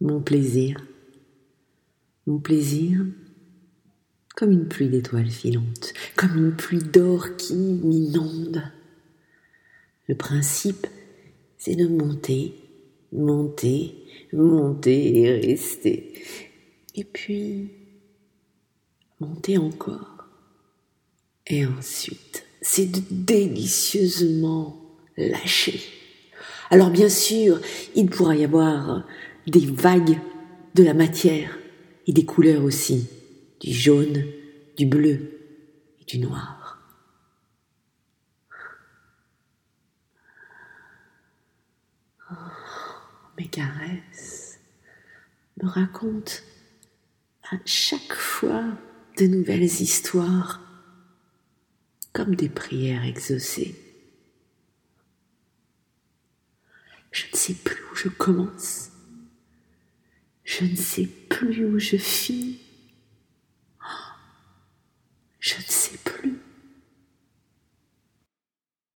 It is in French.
mon plaisir, mon plaisir comme une pluie d'étoiles filantes, comme une pluie d'or qui m'inonde. Le principe, c'est de monter, monter, monter et rester. Et puis, monter encore. Et ensuite, c'est de délicieusement lâcher. Alors bien sûr, il pourra y avoir des vagues de la matière et des couleurs aussi, du jaune, du bleu et du noir. Oh, mes caresses me racontent à chaque fois de nouvelles histoires comme des prières exaucées. Je ne sais plus où je commence. Je ne sais plus où je finis.